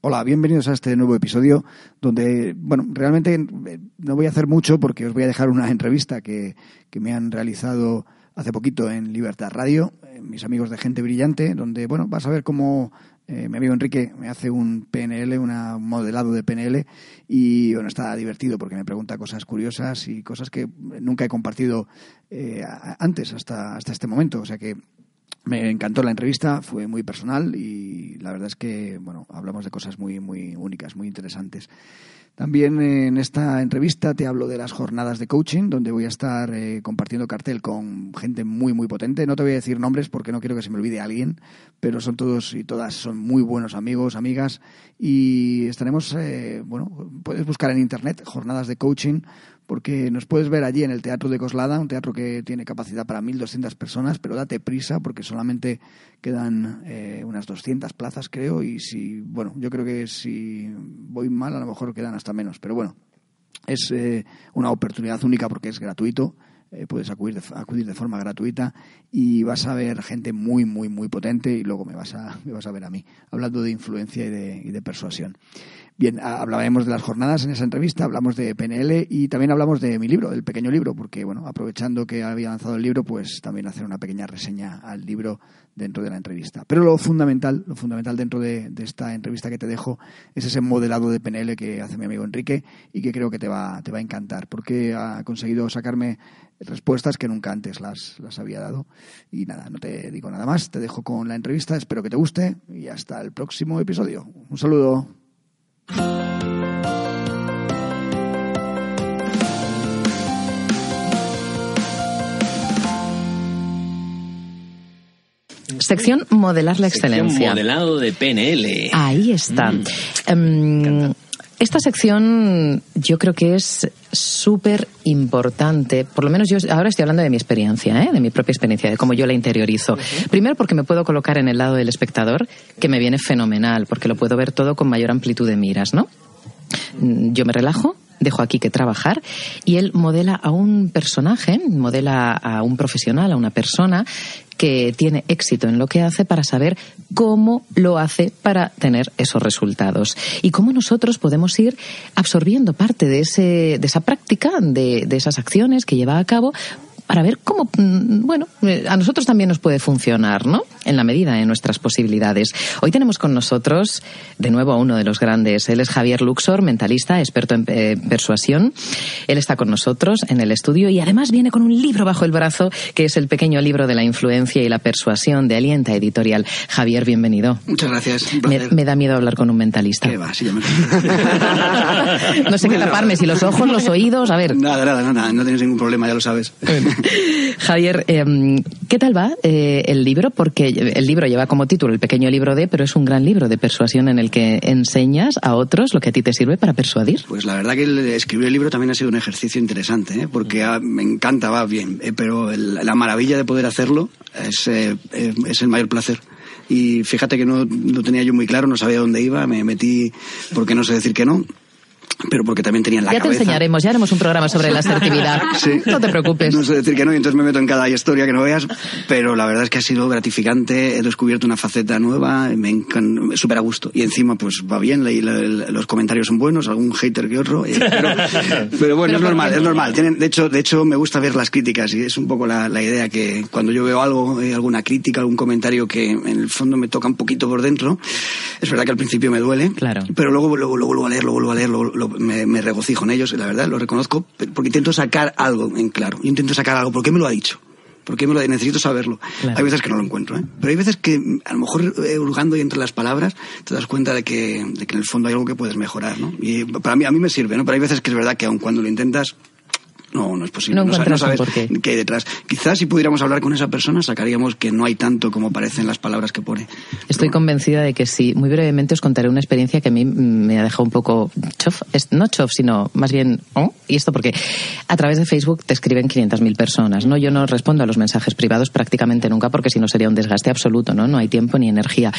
Hola, bienvenidos a este nuevo episodio donde, bueno, realmente eh, no voy a hacer mucho porque os voy a dejar una entrevista que, que me han realizado hace poquito en Libertad Radio, eh, mis amigos de Gente Brillante, donde, bueno, vas a ver cómo eh, mi amigo Enrique me hace un PNL, un modelado de PNL y, bueno, está divertido porque me pregunta cosas curiosas y cosas que nunca he compartido antes, hasta, hasta este momento. O sea que me encantó la entrevista, fue muy personal y la verdad es que, bueno, hablamos de cosas muy, muy únicas, muy interesantes. También en esta entrevista te hablo de las jornadas de coaching, donde voy a estar eh, compartiendo cartel con gente muy, muy potente. No te voy a decir nombres porque no quiero que se me olvide alguien, pero son todos y todas son muy buenos amigos, amigas. Y estaremos, eh, bueno, puedes buscar en internet jornadas de coaching porque nos puedes ver allí en el Teatro de Coslada, un teatro que tiene capacidad para 1.200 personas, pero date prisa porque solamente quedan eh, unas 200 plazas, creo, y si, bueno, yo creo que si voy mal a lo mejor quedan hasta menos, pero bueno, es eh, una oportunidad única porque es gratuito, eh, puedes acudir de, acudir de forma gratuita y vas a ver gente muy, muy, muy potente y luego me vas a, me vas a ver a mí, hablando de influencia y de, y de persuasión. Bien, hablábamos de las jornadas en esa entrevista, hablamos de PNL y también hablamos de mi libro, el pequeño libro, porque bueno, aprovechando que había lanzado el libro, pues también hacer una pequeña reseña al libro dentro de la entrevista. Pero lo fundamental, lo fundamental dentro de, esta entrevista que te dejo es ese modelado de PNL que hace mi amigo Enrique y que creo que te va, te va a encantar, porque ha conseguido sacarme respuestas que nunca antes las, las había dado. Y nada, no te digo nada más, te dejo con la entrevista, espero que te guste y hasta el próximo episodio. Un saludo. Sección Modelar la Excelencia. modelado de PNL. Ahí está. Mm. Em, esta sección yo creo que es súper importante, por lo menos yo ahora estoy hablando de mi experiencia, ¿eh? de mi propia experiencia, de cómo yo la interiorizo. Primero porque me puedo colocar en el lado del espectador, que me viene fenomenal, porque lo puedo ver todo con mayor amplitud de miras, ¿no? Mm, yo me relajo, dejo aquí que trabajar y él modela a un personaje, modela a un profesional, a una persona que tiene éxito en lo que hace para saber cómo lo hace para tener esos resultados. Y cómo nosotros podemos ir absorbiendo parte de, ese, de esa práctica, de, de esas acciones que lleva a cabo para ver cómo, mm, bueno, eh, a nosotros también nos puede funcionar, ¿no? En la medida de nuestras posibilidades. Hoy tenemos con nosotros, de nuevo, a uno de los grandes. Él es Javier Luxor, mentalista, experto en eh, persuasión. Él está con nosotros en el estudio y además viene con un libro bajo el brazo, que es el pequeño libro de la influencia y la persuasión de Alienta Editorial. Javier, bienvenido. Muchas gracias. Me, da miedo hablar con un mentalista. ¿Qué va? Sí, ya me... no sé qué taparme, si los ojos, los oídos, a ver. Nada, nada, nada, no tienes ningún problema, ya lo sabes. Javier, em, ¿qué tal va eh, el libro? Porque el libro lleva como título El pequeño libro de, pero es un gran libro de persuasión en el que enseñas a otros lo que a ti te sirve para persuadir. Pues la verdad que escribir el libro también ha sido un ejercicio interesante, ¿eh? porque me encanta, va bien, eh, pero la maravilla de poder hacerlo es, es el mayor placer y fíjate que no lo tenía yo muy claro, no sabía dónde iba, me metí porque no sé decir que no pero porque también tenían la ya cabeza. Ya te enseñaremos, ya haremos un programa sobre la asertividad. Sí. No te preocupes. No sé decir que no, y entonces me meto en cada historia que no veas, pero la verdad es que ha sido gratificante, he descubierto una faceta nueva, me súper a gusto. Y encima, pues va bien, los comentarios son buenos, algún hater que otro, pero, bueno, es normal, es normal. de, hecho, de hecho, me gusta ver las críticas y es un poco la, idea que cuando yo veo algo, eh, alguna crítica, algún comentario que en el fondo me toca un poquito por dentro, es verdad que al principio me duele, claro. pero luego lo, vuelvo a leer, lo vuelvo a leer, lo, me, regocijo en ellos, la verdad, lo reconozco, porque intento sacar algo en claro. Yo intento sacar algo. ¿Por qué me lo ha dicho? ¿Por qué me lo necesito saberlo? Hay veces que no lo encuentro, ¿eh? Pero hay veces que a lo mejor eh, hurgando y entre las palabras te das cuenta de que, de que en el fondo hay algo que puedes mejorar, ¿no? Y para mí, a mí me sirve, ¿no? Pero hay veces que es verdad que aun cuando lo intentas, no, no es posible. No, sabes por qué. hay detrás. Quizás si pudiéramos hablar con esa persona sacaríamos que no hay tanto como parecen las palabras que pone. Estoy convencida de que sí. Muy brevemente os contaré una experiencia que a mí me ha dejado un poco chof, no chof, sino más bien, ¿oh? y esto porque a través de Facebook te escriben 500.000 personas, ¿no? Yo no respondo a los mensajes privados prácticamente nunca porque si no sería un desgaste absoluto, ¿no? No hay tiempo ni energía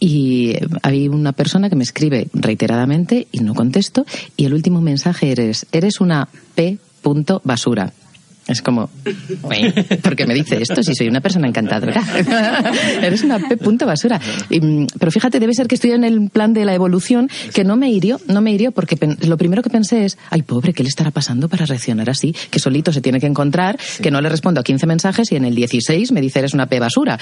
y hay una persona que me escribe reiteradamente y no contesto y el último mensaje eres eres una P punto basura. Es como, ¿por qué me dice esto si soy una persona encantadora? Eres una P. punto basura. Mm, pero fíjate, debe ser que estoy en el plan de la evolución que no me hirió, no me hirió porque lo primero que pensé es, ay pobre, ¿qué le estará pasando para reaccionar así? Que solito se tiene que encontrar, que no le respondo a 15 mensajes y en el 16 me dice eres una P basura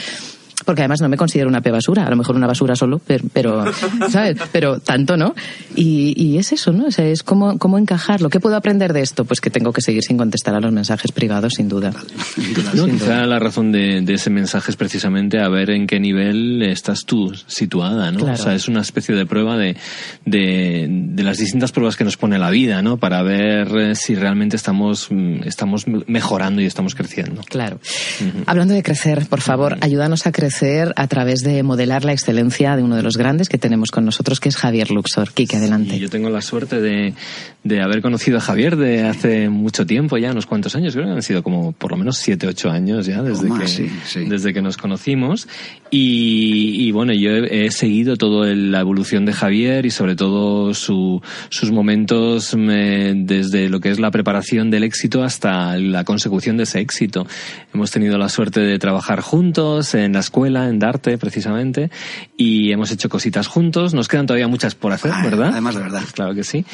porque además no me considero una pe basura, a lo mejor una basura solo, pero, ¿sabes? Pero tanto, ¿no? Y, es eso, ¿no? O sea, es cómo, cómo encajarlo. ¿Qué puedo aprender de esto? Pues que tengo que seguir sin contestar a los mensajes privados, sin duda. No, quizá la razón de, ese mensaje es precisamente a ver en qué nivel estás tú situada, ¿no? O sea, es una especie de prueba de, de, las distintas pruebas que nos pone la vida, ¿no? Para ver eh, si realmente estamos, mm, estamos mejorando y estamos creciendo. Claro. Hablando de crecer, por favor, ayúdanos a crecer a través de modelar la excelencia de uno de los grandes que tenemos con nosotros, que es Javier Luxor. Kike, adelante. yo tengo la suerte de, de haber conocido a Javier de hace mucho tiempo ya, unos cuantos años, creo que han sido como por lo menos siete, ocho años ya desde, que, desde que nos conocimos. Y, bueno, yo he, seguido toda la evolución de Javier y sobre todo su, sus momentos desde lo que es la preparación del éxito hasta la consecución de ese éxito. Hemos tenido la suerte de trabajar juntos en la escuela, en Darte precisamente, y hemos hecho cositas juntos. Nos quedan todavía muchas por hacer, ¿verdad? Además de verdad. Claro que sí.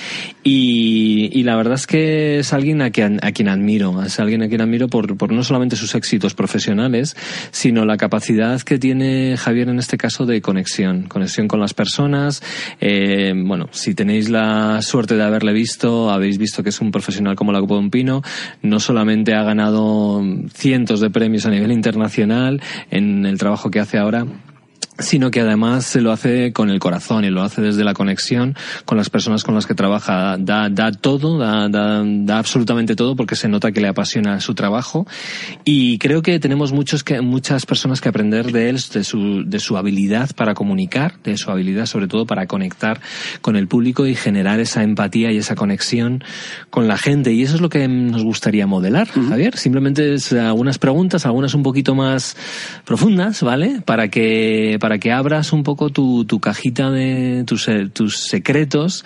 Y, la verdad es que es alguien a quien, a quien admiro. Es alguien a quien admiro por, por no solamente sus éxitos profesionales, sino la capacidad que tiene Javier en este caso de conexión. Conexión con las personas. Eh, bueno, si tenéis la suerte de haberle visto, habéis visto que es un profesional como la Copa de un Pino. No solamente ha ganado cientos de premios a nivel internacional en el trabajo que hace ahora, sino que además se lo hace con el corazón y lo hace desde la conexión con las personas con las que trabaja. Da, da todo, da, da, da, absolutamente todo porque se nota que le apasiona su trabajo y creo que tenemos muchos que, muchas personas que aprender de él, de su, de su habilidad para comunicar, de su habilidad sobre todo para conectar con el público y generar esa empatía y esa conexión con la gente y eso es lo que nos gustaría modelar, Javier. Simplemente es algunas preguntas, algunas un poquito más profundas, ¿vale? Para que para que abras un poco tu, tu cajita de tus, eh, tus secretos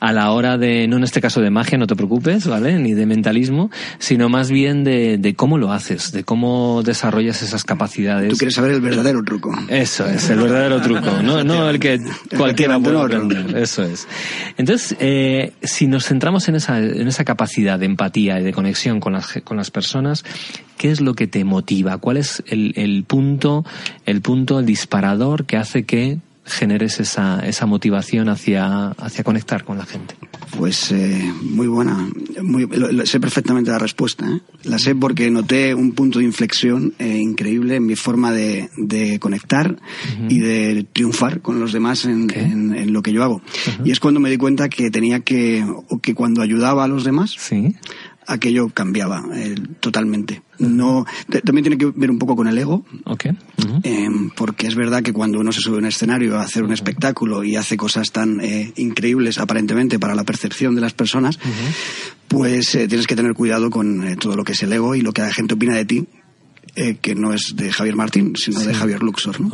a la hora de, no en este caso de magia, no te preocupes, ¿vale? Ni de mentalismo, sino más bien de, de cómo lo haces, de cómo desarrollas esas capacidades. Tú quieres saber el verdadero truco. Eso es, el verdadero truco, no, no el que cualquiera puede aprender. Eso es. Entonces, eh, si nos centramos en esa, en esa capacidad de empatía y de conexión con las, con las personas, ¿qué es lo que te motiva? ¿Cuál es el, el punto, el punto, el disparador que hace que generes esa, esa motivación hacia, hacia conectar con la gente? Pues eh, muy buena. Muy, sé perfectamente la respuesta. ¿eh? La sé porque noté un punto de inflexión eh, increíble en mi forma de, de conectar y de triunfar con los demás en, en, lo que yo hago. Y es cuando me di cuenta que tenía que, o que cuando ayudaba a los demás, ¿Sí? aquello cambiaba eh, totalmente. No, también tiene que ver un poco con el ego, okay. Em, porque es verdad que cuando uno se sube a un escenario a hacer un espectáculo y hace cosas tan eh, increíbles aparentemente para la percepción de las personas, pues eh, tienes que tener cuidado con todo lo que es el ego y lo que la gente opina de ti, eh, que no es de Javier Martín, sino de Javier Luxor. ¿no?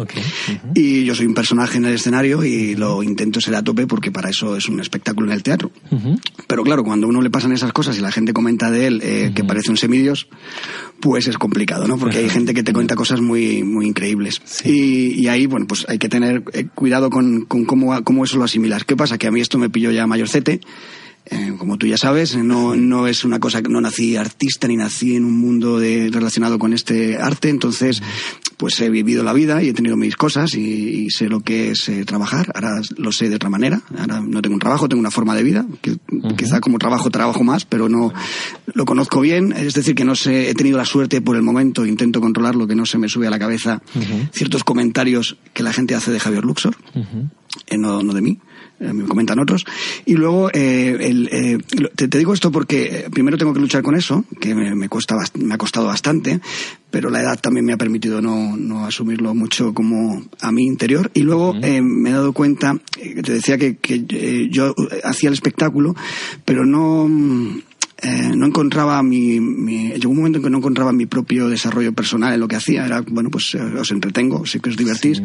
Y yo soy un personaje en el escenario y lo intento ser a tope porque para eso es un espectáculo en el teatro. Pero claro, cuando a uno le pasan esas cosas y la gente comenta de él eh, que parece un semidios, pues es complicado, ¿no? Porque hay gente que te cuenta cosas muy, muy increíbles. Y, ahí, bueno, pues hay que tener eh, cuidado con, con cómo, cómo eso lo asimilas. ¿Qué pasa? Que a mí esto me pilló ya mayorcete eh, como tú ya sabes, no, no es una cosa que no nací artista ni nací en un mundo de, relacionado con este arte, entonces pues he vivido la vida y he tenido mis cosas y, sé lo que es eh, trabajar, ahora lo sé de otra manera, ahora no tengo un trabajo, tengo una forma de vida, que quizá como trabajo trabajo más, pero no lo conozco bien, es decir, que no sé, he tenido la suerte por el momento, intento controlar lo que no se me sube a la cabeza ciertos comentarios que la gente hace de Javier Luxor, eh, no, no de mí. Eh, me comentan otros. Y luego, eh, el, eh, te, te, digo esto porque primero tengo que luchar con eso, que me, me, cuesta, me ha costado bastante, pero la edad también me ha permitido no, no asumirlo mucho como a mi interior. Y luego me he dado cuenta, te decía que, que yo hacía el espectáculo, pero no... no encontraba mi, mi, llegó un momento en que no encontraba mi propio desarrollo personal en lo que hacía era bueno pues os entretengo sé que os divertís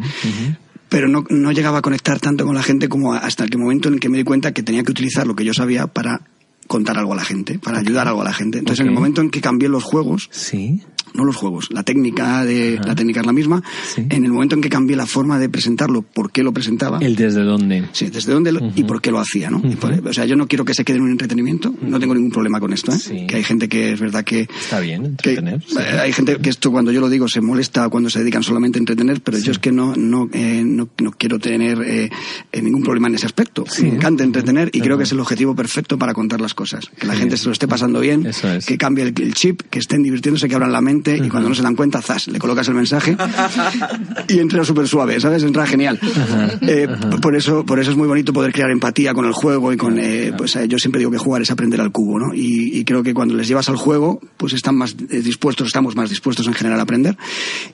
pero no, no llegaba a conectar tanto con la gente como hasta el momento en el que me di cuenta que tenía que utilizar lo que yo sabía para contar algo a la gente, para ayudar algo a la gente. Entonces, en el momento en que cambié los juegos, Sí. No los juegos, la técnica de la técnica es la misma. Sí. En el momento en que cambié la forma de presentarlo, por qué lo presentaba, El desde dónde. sí, desde dónde lo- y por qué lo hacía, ¿no? Y por- o sea, yo no quiero que se quede en un entretenimiento, no tengo ningún problema con esto, ¿eh? Sí. Que hay gente que es verdad que Está bien, que, entretener. sí. eh, hay gente que esto cuando yo lo digo se molesta cuando se dedican solamente a entretener, pero yo es que no no, eh, no, no quiero tener eh, eh, ningún problema en ese aspecto. Me encanta entretener y creo que es el objetivo perfecto para contar las cosas. Que la gente se lo esté pasando bien, es. que cambie el, el chip, que estén divirtiéndose, que abran la mente y cuando no se dan cuenta, zas, le colocas el mensaje y entra súper suave, ¿sabes? Entra genial. Eh, Por eso por eso es muy bonito poder crear empatía con el juego y con... eh, pues eh, yo siempre digo que jugar es aprender al cubo, ¿no? Y, y creo que cuando les llevas al juego, pues están más eh, dispuestos, estamos más dispuestos en general a aprender.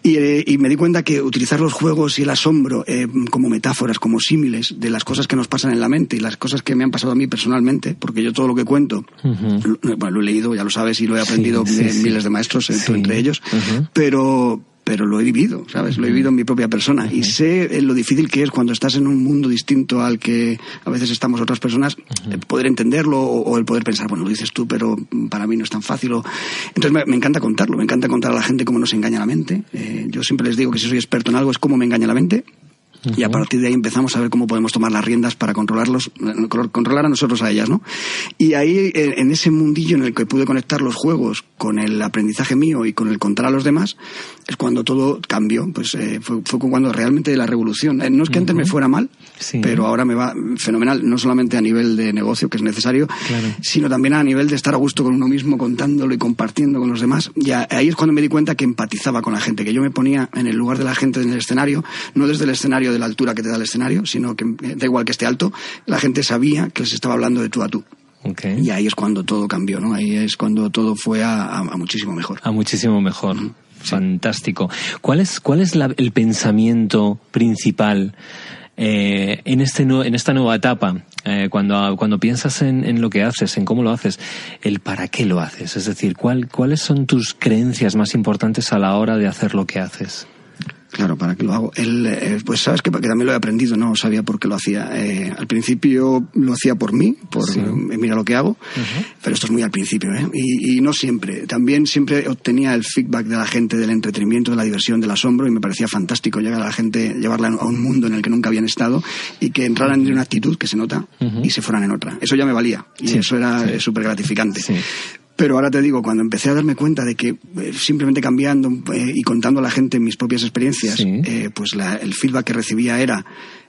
Y, eh, y me di cuenta que utilizar los juegos y el asombro eh, como metáforas, como símiles de las cosas que nos pasan en la mente y las cosas que me han pasado a mí personalmente, porque yo todo lo que cuento, bueno, lo he leído, ya lo sabes, y lo he aprendido sí, de sí. miles de maestros, eh, ellos, pero pero lo he vivido, ¿sabes? Lo he vivido en mi propia persona y sé eh, lo difícil que es cuando estás en un mundo distinto al que a veces estamos otras personas, eh, poder entenderlo o, o el poder pensar, bueno, lo dices tú, pero mm, para mí no es tan fácil. O... Entonces me, me encanta contarlo, me encanta contar a la gente cómo nos engaña la mente. Eh, yo siempre les digo que si soy experto en algo es cómo me engaña la mente. Y a partir de ahí empezamos a ver cómo podemos tomar las riendas para controlarlos, eh, controlar a nosotros a ellas, ¿no? Y ahí, eh, en ese mundillo en el que pude conectar los juegos con el aprendizaje mío y con el contar a los demás, es cuando todo cambió. Pues eh, fue, fue cuando realmente la revolución. Eh, no es que antes me fuera mal, Sí. pero ahora me va fenomenal, no solamente a nivel de negocio, que es necesario, Claro. sino también a nivel de estar a gusto con uno mismo, contándolo y compartiendo con los demás. Y ahí es cuando me di cuenta que empatizaba con la gente, que yo me ponía en el lugar de la gente en el escenario, no desde el escenario de la altura que te da el escenario, sino que eh, da igual que esté alto, la gente sabía que les estaba hablando de tú a tú. Y ahí es cuando todo cambió, ¿no? Ahí es cuando todo fue a, a- a muchísimo mejor. A muchísimo mejor. Fantástico. ¿Cuál es, cuál es la- el pensamiento principal eh, en, este, en esta nueva etapa? Eh, cuando, cuando piensas en, en lo que haces, en cómo lo haces, el para qué lo haces. Es decir, ¿cuál, ¿cuáles son tus creencias más importantes a la hora de hacer lo que haces? Claro, ¿para qué lo hago? El, eh, pues sabes que, que también lo he aprendido, no sabía por qué lo hacía. Eh, al principio lo hacía por mí, por Sí. eh, mira lo que hago, pero esto es muy al principio, ¿eh? Y, y no siempre. También siempre obtenía el feedback de la gente del entretenimiento, de la diversión, del asombro y me parecía fantástico llegar a la gente, llevarla a un mundo en el que nunca habían estado y que entraran en una actitud que se nota y se fueran en otra. Eso ya me valía y Sí, eso era sí. súper gratificante. Pero ahora te digo, cuando empecé a darme cuenta de que eh, simplemente cambiando eh, y contando a la gente mis propias experiencias, Sí. eh, pues la- el feedback que recibía era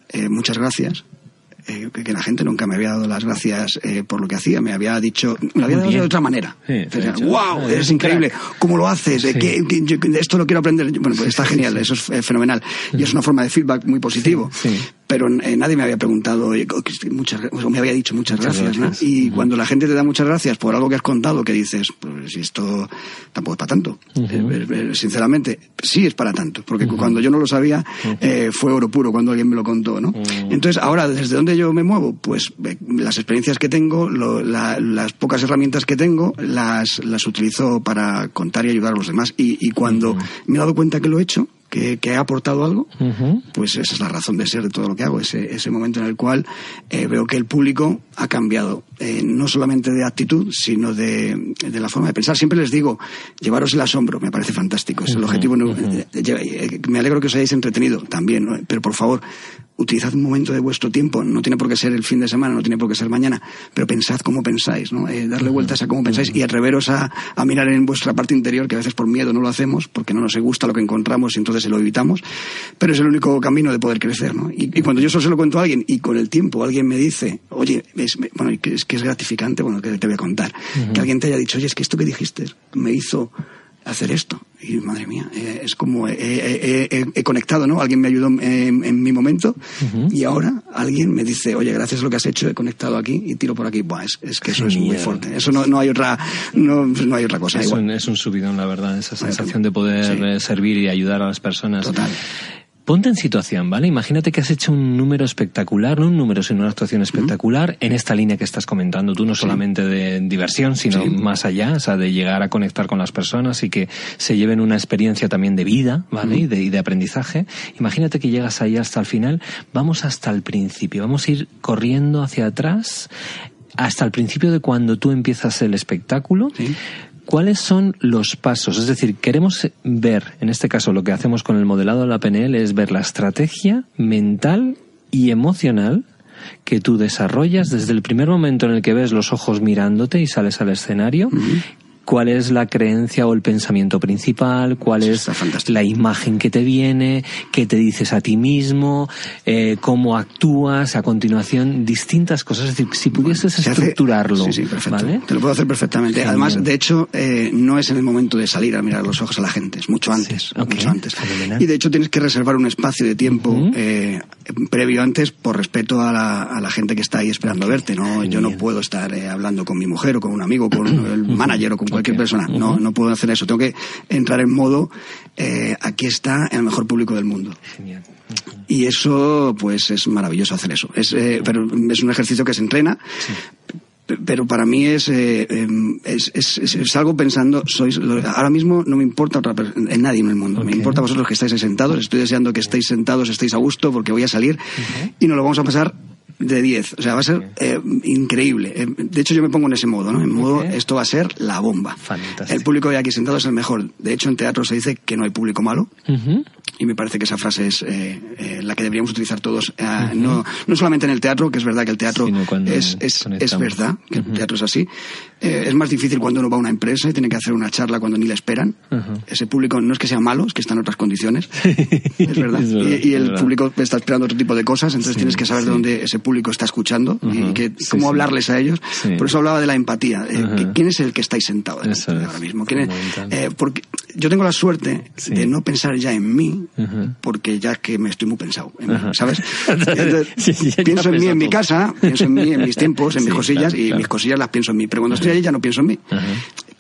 eh, muchas gracias. que, que la gente nunca me había dado las gracias por lo que hacía, me había dicho, me lo había dado de otra manera. Sí, wow, "Ah, eres increíble, crack". ¿cómo lo haces? Sí. yo- esto lo quiero aprender. Bueno, pues está genial, eso es fenomenal. Y es una forma de feedback muy positivo. Pero eh, nadie me había preguntado, muchas, o me había dicho muchas, Muchas gracias. ¿no? Y cuando la gente te da muchas gracias por algo que has contado, que dices, pues si esto tampoco es para tanto. Eh, eh, sinceramente, sí es para tanto. Porque cuando yo no lo sabía, eh, fue oro puro cuando alguien me lo contó, ¿no? Entonces, ahora, ¿desde dónde yo me muevo? Pues eh, las experiencias que tengo, lo- la- las pocas herramientas que tengo, las, las utilizo para contar y ayudar a los demás. Y, y cuando me he dado cuenta que lo he hecho, que, que he aportado algo, pues esa es la razón de ser de todo lo que hago, ese, ese momento en el cual eh, veo que el público ha cambiado, eh, no solamente de actitud, sino de, de la forma de pensar. Siempre les digo, llevaros el asombro, me parece fantástico, es el objetivo. eh, me alegro que os hayáis entretenido también, ¿no? pero por favor, utilizad un momento de vuestro tiempo, no tiene por qué ser el fin de semana, no tiene por qué ser mañana, pero pensad cómo pensáis, ¿no? Eh, darle vueltas a cómo pensáis y atreveros a, a mirar en vuestra parte interior, que a veces por miedo no lo hacemos, porque no nos gusta lo que encontramos y entonces se lo evitamos, pero es el único camino de poder crecer, ¿no? Y, y cuando yo eso se lo cuento a alguien y con el tiempo alguien me dice, oye, es, bueno, es que es gratificante, bueno, que te voy a contar, que alguien te haya dicho, oye, es que esto que dijiste me hizo hacer esto. Y madre mía, eh, es como eh, eh, eh, he conectado, ¿no? Alguien me ayudó en, en mi momento y ahora alguien me dice, oye, gracias a lo que has hecho he conectado aquí y tiro por aquí. Buah, es, es que eso es muy fuerte. Eso no, no hay otra, no, no hay otra cosa. Es igual. un, es un subidón, la verdad, esa sensación de poder Sí. servir y ayudar a las personas. Total. Ponte en situación, ¿vale? Imagínate que has hecho un número espectacular, no un número, sino una actuación espectacular en esta línea que estás comentando tú, no solamente de diversión, sino Sí. más allá, o sea, de llegar a conectar con las personas y que se lleven una experiencia también de vida, ¿vale? y, de, y de aprendizaje. Imagínate que llegas ahí hasta el final, vamos hasta el principio, vamos a ir corriendo hacia atrás hasta el principio de cuando tú empiezas el espectáculo. ¿Cuáles son los pasos? Es decir, queremos ver, en este caso lo que hacemos con el modelado de la PNL es ver la estrategia mental y emocional que tú desarrollas desde el primer momento en el que ves los ojos mirándote y sales al escenario cuál es la creencia o el pensamiento principal, cuál es la imagen que te viene, qué te dices a ti mismo, eh, cómo actúas, a continuación, distintas cosas. Es decir, si pudieses estructurarlo, sí, sí, perfecto. Te lo puedo hacer perfectamente. Además, de hecho, eh, no es en el momento de salir a mirar los ojos a la gente, es mucho antes. mucho antes. Y de hecho tienes que reservar un espacio de tiempo eh, previo antes por respeto a la, a la, gente que está ahí esperando a verte. ¿no? Yo no puedo estar hablando con mi mujer o con un amigo, con el manager o con cualquier persona. No, no puedo hacer eso. Tengo que entrar en modo, eh, aquí está el mejor público del mundo. Y eso, pues, es maravilloso hacer eso. Es, eh, pero es un ejercicio que se entrena. Pero para mí es, eh, em, es, es, es, algo pensando, sois, ahora mismo no me importa otra en nadie en el mundo, me importa vosotros que estáis ahí sentados, estoy deseando que estéis sentados, estéis a gusto porque voy a salir y nos lo vamos a pasar de 10. O sea, va a ser eh, increíble. Eh, de hecho, yo me pongo en ese modo, ¿no? En modo, esto va a ser la bomba. Fantástico. El público de aquí sentado es el mejor. De hecho, en teatro se dice que no hay público malo. Y me parece que esa frase es eh, la que deberíamos utilizar todos. no, no solamente en el teatro, que es verdad que el teatro es, es, es, verdad, que el teatro es así. es más difícil cuando uno va a una empresa y tiene que hacer una charla cuando ni le esperan. Ese público no es que sea malo, es que está en otras condiciones. es verdad. y, el público está esperando otro tipo de cosas, entonces tienes que saber de dónde ese público está escuchando y que, cómo hablarles a ellos. Por eso hablaba de la empatía. Eh, ¿Quién es el que estáis sentado ahora mismo? Eh, porque yo tengo la suerte de no pensar ya en mí, porque ya que me estoy muy pensado, ¿sabes? pienso en mí en mi casa, pienso en mí en mis tiempos, en mis cosillas, y mis cosillas las pienso en mí. Pero cuando estoy allí ya no pienso en mí.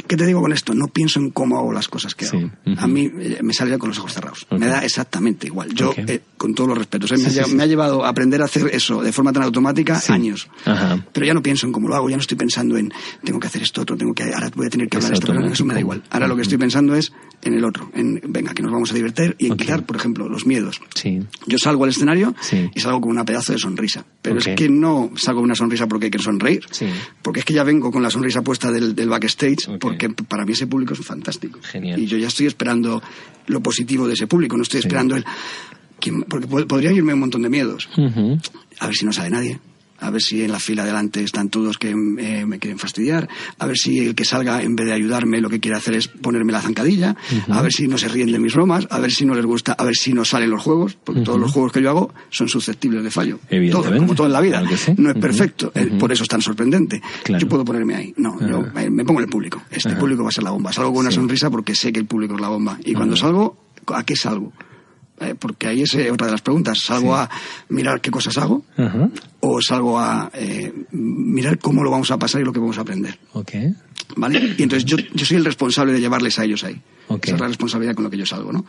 ¿Qué te digo con esto? No pienso en cómo hago las cosas que hago. A mí eh, me sale con los ojos cerrados. Me da exactamente igual. Yo, eh, con todos los respetos, eh, me, ha, llevado a aprender a hacer eso de forma tan automática años. Pero ya no pienso en cómo lo hago, ya no estoy pensando en tengo que hacer esto otro, tengo que ahora voy a tener que hablar esto, eso me da igual. Ahora lo que estoy pensando es en el otro, en venga, que nos vamos a divertir y en quitar, por ejemplo, los miedos. Yo salgo al escenario y salgo con una pedazo de sonrisa. Pero es que no salgo con una sonrisa porque hay que sonreír, porque es que ya vengo con la sonrisa puesta del, del backstage, porque para mí ese público es fantástico. Y yo ya estoy esperando lo positivo de ese público, no estoy esperando el... Porque podría irme un montón de miedos. A ver si no sabe nadie a ver si en la fila delante están todos que eh, me quieren fastidiar, a ver si el que salga en vez de ayudarme lo que quiere hacer es ponerme la zancadilla, a ver si no se ríen de mis bromas, a ver si no les gusta, a ver si no salen los juegos, porque todos los juegos que yo hago son susceptibles de fallo. Todo, como todo en la vida. No es perfecto, por eso es tan sorprendente. Yo puedo ponerme ahí. No, yo me pongo en el público. Este público va a ser la bomba. Salgo con una sonrisa porque sé que el público es la bomba. Y cuando salgo, ¿a qué salgo? Eh, porque ahí es eh, otra de las preguntas. ¿Salgo a mirar qué cosas hago? ¿O salgo a eh, mirar cómo lo vamos a pasar y lo que vamos a aprender? Okay. ¿Vale? Y entonces yo, yo soy el responsable de llevarles a ellos ahí. Esa es la responsabilidad con lo que yo salgo, ¿no?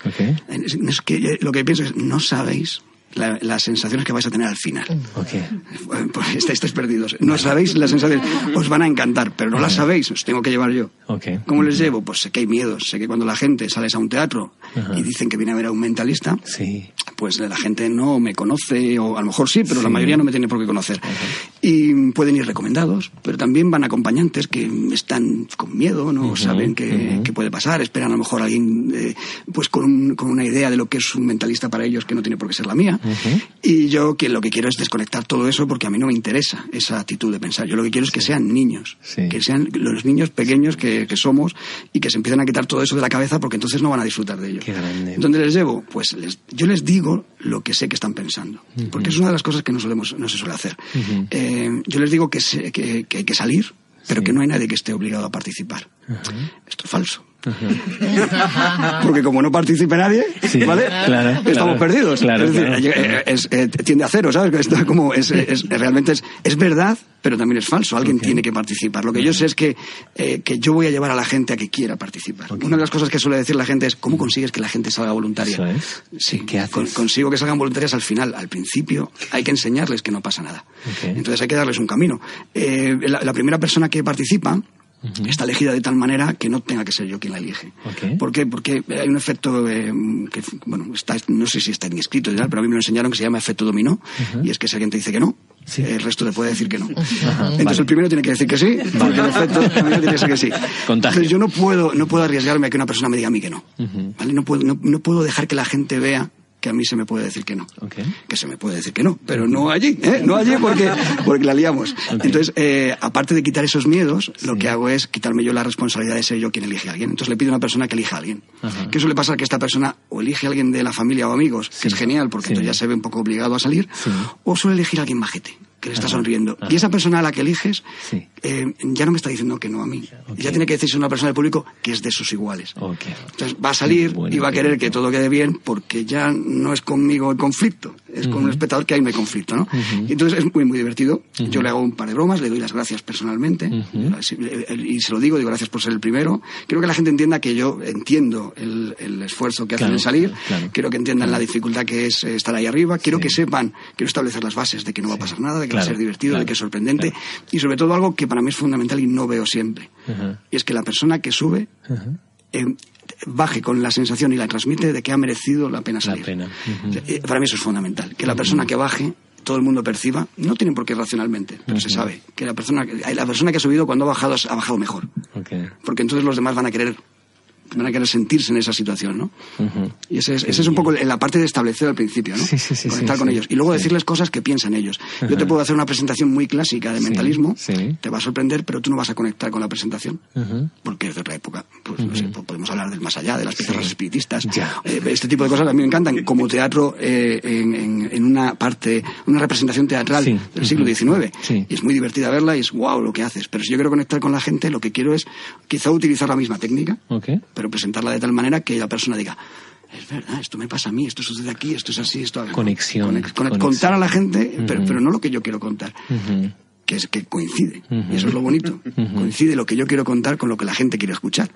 Es que, lo que pienso es, no sabéis las sensaciones que vais a tener al final. Okay. Pues estáis, perdidos. No sabéis las sensaciones. Os van a encantar, pero no las sabéis. Os tengo que llevar yo. Okay. ¿Cómo les llevo? Pues sé que hay miedos. Sé que cuando la gente sales a un teatro y dicen que viene a ver a un mentalista, sí. pues la gente no me conoce, o a lo mejor sí, pero la mayoría no me tiene por qué conocer. Y pueden ir recomendados, pero también van acompañantes que están con miedo, no saben qué, puede pasar, esperan a lo mejor a alguien eh, pues con, con una idea de lo que es un mentalista para ellos que no tiene por qué ser la mía. Y yo que lo que quiero es desconectar todo eso porque a mí no me interesa esa actitud de pensar. Yo lo que quiero es que sean niños, que sean los niños pequeños que, somos y que se empiecen a quitar todo eso de la cabeza porque entonces no van a disfrutar de ello. ¿Dónde les llevo? Pues yo les digo lo que sé que están pensando, porque es una de las cosas que no, solemos, no se suele hacer. Eh, yo les digo que, que, hay que salir, pero que no hay nadie que esté obligado a participar. Esto es falso. Porque como no participe nadie, ¿vale? Estamos perdidos. es tiende a cero, ¿sabes? Esto como es, realmente es, es verdad, pero también es falso. Alguien tiene que participar. Lo que yo sé es que, eh, que yo voy a llevar a la gente a que quiera participar. Una de las cosas que suele decir la gente es ¿cómo consigues que la gente salga voluntaria? Sí, ¿Qué consigo que salgan voluntarias al final. Al principio hay que enseñarles que no pasa nada. Entonces hay que darles un camino. Eh, la primera persona que participa está elegida de tal manera que no tenga que ser yo quien la elige. ¿Por qué? Porque hay un efecto eh, que, bueno, está, no sé si está ni escrito y tal, pero a mí me lo enseñaron que se llama efecto dominó, y es que si alguien te dice que no, el resto te puede decir que no. Entonces el primero tiene que decir que sí, porque en efecto el primero tiene que ser que sí. Entonces yo no puedo, no puedo arriesgarme a que una persona me diga a mí que no. ¿vale? No, puedo, no, puedo dejar que la gente vea que a mí se me puede decir que no. Que se me puede decir que no, pero no allí, ¿eh? No allí porque, porque la liamos. Entonces, eh, aparte de quitar esos miedos, lo que hago es quitarme yo la responsabilidad de ser yo quien elige a alguien. Entonces le pido a una persona que elija a alguien. ¿Qué suele pasar? Que esta persona o elige a alguien de la familia o amigos, que es genial porque entonces ya se ve un poco obligado a salir, o suele elegir a alguien majete que le está sonriendo. Y esa persona a la que eliges eh, ya no me está diciendo que no a mí. Ya tiene que decirse una persona del público que es de sus iguales. Entonces va a salir y va a querer que todo quede bien porque ya no es conmigo el conflicto, es con un espectador que hay un conflicto. ¿no? y entonces es muy, muy divertido. Yo le hago un par de bromas, le doy las gracias personalmente y se lo digo, digo gracias por ser el primero. Quiero que la gente entienda que yo entiendo el, esfuerzo que hacen en salir, quiero que entiendan la dificultad que es estar ahí arriba, quiero que sepan, quiero establecer las bases de que no va a pasar nada, que ser divertido, de que es sorprendente y sobre todo algo que para mí es fundamental y no veo siempre. Y es que la persona que sube eh, baje con la sensación y la transmite de que ha merecido la pena salir. Eh, para mí eso es fundamental. Que la persona que baje todo el mundo perciba, no tienen por qué racionalmente, pero se sabe que la persona, la persona que ha subido cuando ha bajado ha bajado mejor. Porque entonces los demás van a querer van a querer sentirse en esa situación, ¿no? Y ese es, ese es un poco la parte de establecer al principio, ¿no? Conectar con ellos. Y luego decirles cosas que piensan ellos. Yo te puedo hacer una presentación muy clásica de mentalismo, te va a sorprender, pero tú no vas a conectar con la presentación, porque es de otra época. Pues, no sé, podemos hablar del más allá, de las piezas espiritistas. Eh, este tipo de cosas a mí me encantan, como teatro eh, en, en, una parte, una representación teatral del siglo XIX. Y es muy divertida verla y es wow lo que haces. Pero si yo quiero conectar con la gente, lo que quiero es quizá utilizar la misma técnica, pero presentarla de tal manera que la persona diga, es verdad, esto me pasa a mí, esto sucede aquí, esto es así, esto... Conexión. Contar a la gente, pero, no lo que yo quiero contar. Que es que coincide. Y eso es lo bonito. Coincide lo que yo quiero contar con lo que la gente quiere escuchar.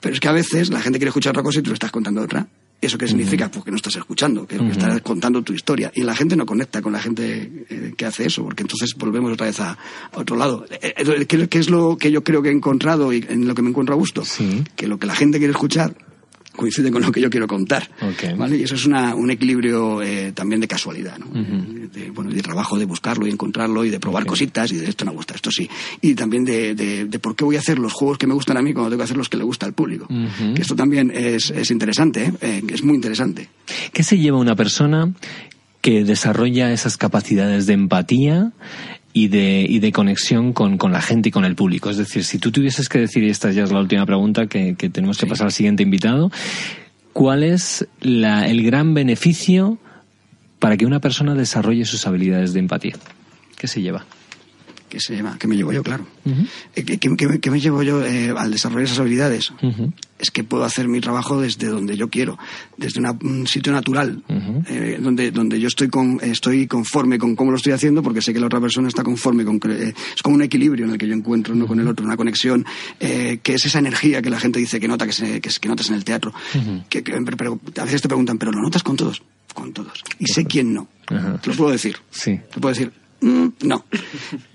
Pero es que a veces la gente quiere escuchar otra cosa y tú le estás contando otra. ¿Eso qué significa? Pues que no estás escuchando, que, estás contando tu historia. Y la gente no conecta con la gente eh, que hace eso, porque entonces volvemos otra vez a, otro lado. Eh, eh, ¿Qué, es lo que yo creo que he encontrado y en lo que me encuentro a gusto? Que lo que la gente quiere escuchar coincide con lo que yo quiero contar. ¿vale? Y eso es una, un equilibrio eh, también de casualidad, ¿no? de, bueno, de trabajo, de buscarlo y encontrarlo y de probar cositas y de esto me gusta, esto sí. Y también de, de, por qué voy a hacer los juegos que me gustan a mí cuando tengo que hacer los que le gusta al público. Que esto también es, es interesante, ¿eh? ¿eh? es muy interesante. ¿Qué se lleva una persona que desarrolla esas capacidades de empatía y de, y de conexión con, con, la gente y con el público. Es decir, si tú tuvieses que decir, y esta ya es la última pregunta que, que tenemos que pasar al siguiente invitado, ¿cuál es la, el gran beneficio para que una persona desarrolle sus habilidades de empatía? ¿Qué se lleva? ¿Qué se lleva? ¿Qué me llevo yo, claro? Eh, ¿Qué, me llevo yo eh, al desarrollar esas habilidades? Es que puedo hacer mi trabajo desde donde yo quiero, desde un sitio natural, eh, donde, donde yo estoy, con, estoy conforme con cómo lo estoy haciendo, porque sé que la otra persona está conforme con... es como un equilibrio en el que yo encuentro uno con el otro, una conexión, que es esa energía que la gente dice que nota, que, se, que, notas en el teatro. Que, pero a veces te preguntan, ¿pero lo notas con todos? Con todos. Y sé quién no. Te lo puedo decir. Sí. Te puedo decir, Mm, no,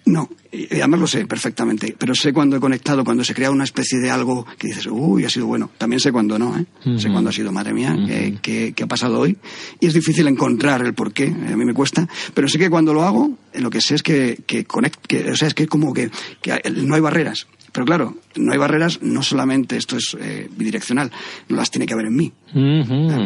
no. Y además lo sé perfectamente, pero sé cuando he conectado, cuando se crea una especie de algo que dices, uy, ha sido bueno. También sé cuando no, ¿eh? Sé cuando ha sido, madre mía, ¿qué, ha pasado hoy? Y es difícil encontrar el porqué, a mí me cuesta, pero sé que cuando lo hago, lo que sé es que, que, que o sea, es que como que, que no hay barreras. Pero claro, no hay barreras, no solamente esto es eh, bidireccional, no las tiene que haber en mí.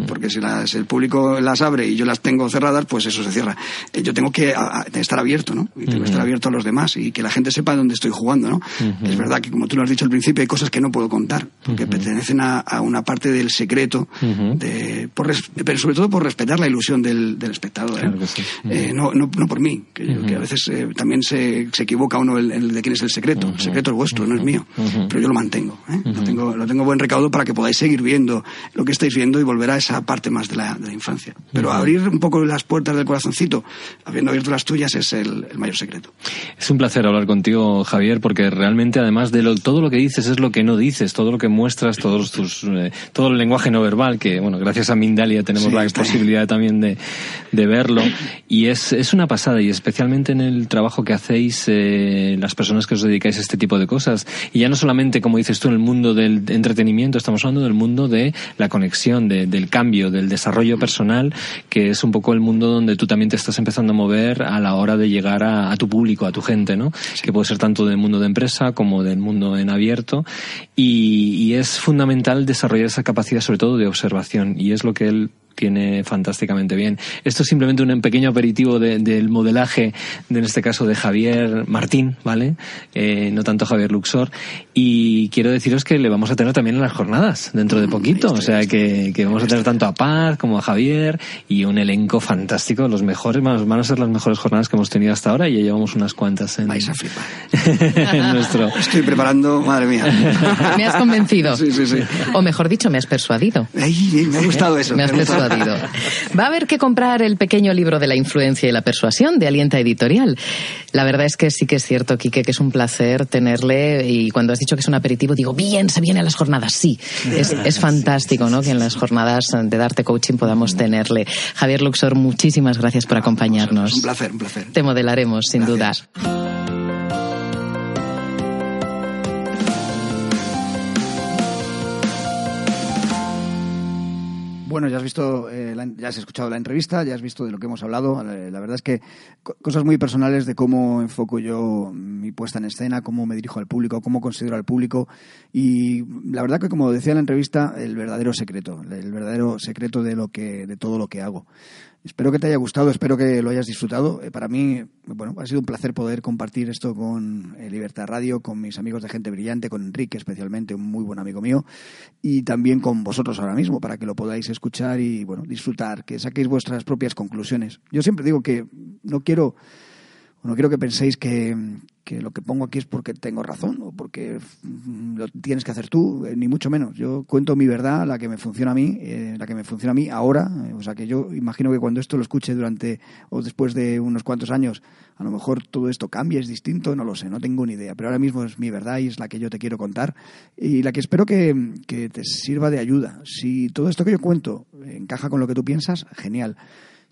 Porque si, el público las abre y yo las tengo cerradas, pues eso se cierra. Eh, yo tengo que estar abierto, ¿no? Y tengo que estar abierto a los demás y que la gente sepa dónde estoy jugando, ¿no? Es verdad que, como tú lo has dicho al principio, hay cosas que no puedo contar, porque pertenecen a, una parte del secreto, de, pero sobre todo por respetar la ilusión del, espectador. ¿eh? no, no, no, por mí, que, a veces también se, se, equivoca uno el, de quién es el secreto. El secreto es vuestro, no es mío. Pero yo lo mantengo. ¿eh? lo, tengo, lo tengo buen recaudo para que podáis seguir viendo lo que estáis viendo y volver a esa parte más de la, de la infancia. Pero abrir un poco las puertas del corazoncito, habiendo abierto las tuyas, es el, mayor secreto. Es un placer hablar contigo, Javier, porque realmente, además de lo, todo lo que dices, es lo que no dices, todo lo que muestras, todos tus, eh, todo el lenguaje no verbal, que, bueno, gracias a Mindalia tenemos la posibilidad también de, de verlo. Y es, es una pasada, y especialmente en el trabajo que hacéis eh, las personas que os dedicáis a este tipo de cosas. Y ya no solamente, como dices tú, en el mundo del entretenimiento, estamos hablando del mundo de la conexión, del cambio, del desarrollo personal, que es un poco el mundo donde tú también te estás empezando a mover a la hora de llegar a, tu público, a tu gente, ¿no? Que puede ser tanto del mundo de empresa como del mundo en abierto. Y, y es fundamental desarrollar esa capacidad, sobre todo, de observación. Y es lo que él tiene fantásticamente bien. Esto es simplemente un pequeño aperitivo del modelaje, de, en este caso de Javier Martín, ¿vale? Eh, no tanto Javier Luxor. Y quiero deciros que le vamos a tener también en las jornadas dentro de mm, poquito. O sea que, que vamos a tener tanto a Paz como a Javier y un elenco fantástico, los mejores, van a ser las mejores jornadas que hemos tenido hasta ahora y ya llevamos unas cuantas en, Vais a flipar. en nuestro. Estoy preparando, madre mía. me has convencido. Sí, sí, sí. O mejor dicho, me has persuadido. Ay, me ha gustado eso. Me has persuadido. Va a haber que comprar el pequeño libro de la influencia y la persuasión de Alienta Editorial. La verdad es que sí que es cierto, Quique, que es un placer tenerle y cuando has dicho que es un aperitivo, digo, bien, se viene a las jornadas. Sí, es, fantástico, ¿no? Que en las jornadas de Darte Coaching podamos tenerle. Javier Luxor, muchísimas gracias por acompañarnos. Un placer, un placer. Te modelaremos, sin duda. Bueno, ya has visto, eh, ya has escuchado la entrevista, ya has visto de lo que hemos hablado. Eh, la verdad es que cosas muy personales de cómo enfoco yo mi puesta en escena, cómo me dirijo al público, cómo considero al público. Y la verdad que, como decía en la entrevista, el verdadero secreto, el verdadero secreto de lo que, de todo lo que hago. Espero que te haya gustado, espero que lo hayas disfrutado. Eh, para mí, bueno, ha sido un placer poder compartir esto con eh, Libertad Radio, con mis amigos de Gente Brillante, con Enrique especialmente, un muy buen amigo mío, y también con vosotros ahora mismo, para que lo podáis escuchar y, bueno, disfrutar, que saquéis vuestras propias conclusiones. Yo siempre digo que no quiero, no quiero que penséis que, que lo que pongo aquí es porque tengo razón o porque mm, lo tienes que hacer tú, eh, ni mucho menos. Yo cuento mi verdad, la que me funciona a mí, eh, la que me funciona a mí ahora. Eh, o sea que yo imagino que cuando esto lo escuche durante o después de unos cuantos años, a lo mejor todo esto cambia, es distinto, no lo sé, no tengo ni idea. Pero ahora mismo es mi verdad y es la que yo te quiero contar y la que espero que, que te sirva de ayuda. Si todo esto que yo cuento encaja con lo que tú piensas, genial.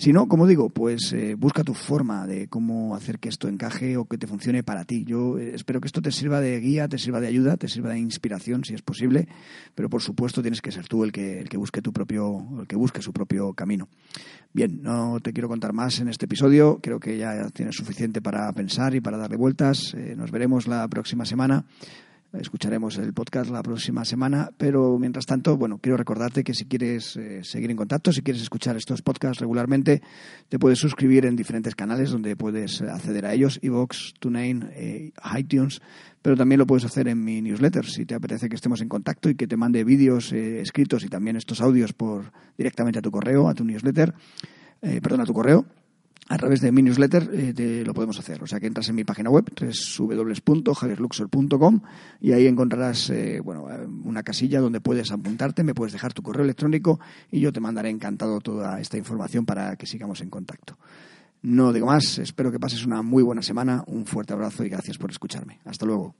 Si no, como digo, pues eh, busca tu forma de cómo hacer que esto encaje o que te funcione para ti. Yo eh, espero que esto te sirva de guía, te sirva de ayuda, te sirva de inspiración, si es posible, pero por supuesto tienes que ser tú el que, el que busque tu propio, el que busque su propio camino. Bien, no te quiero contar más en este episodio. Creo que ya tienes suficiente para pensar y para darle vueltas. Eh, nos veremos la próxima semana. Escucharemos el podcast la próxima semana, pero mientras tanto, bueno, quiero recordarte que si quieres eh, seguir en contacto, si quieres escuchar estos podcasts regularmente, te puedes suscribir en diferentes canales donde puedes acceder a ellos, Evox, TuneIn, eh, iTunes, pero también lo puedes hacer en mi newsletter si te apetece que estemos en contacto y que te mande vídeos eh, escritos y también estos audios por directamente a tu correo, a tu newsletter, perdón, a tu correo a través de mi newsletter eh, lo podemos hacer. O sea que entras en mi página web, www.javierluxor.com y ahí encontrarás eh, bueno, una casilla donde puedes apuntarte, me puedes dejar tu correo electrónico y yo te mandaré encantado toda esta información para que sigamos en contacto. No digo más, espero que pases una muy buena semana, un fuerte abrazo y gracias por escucharme. Hasta luego.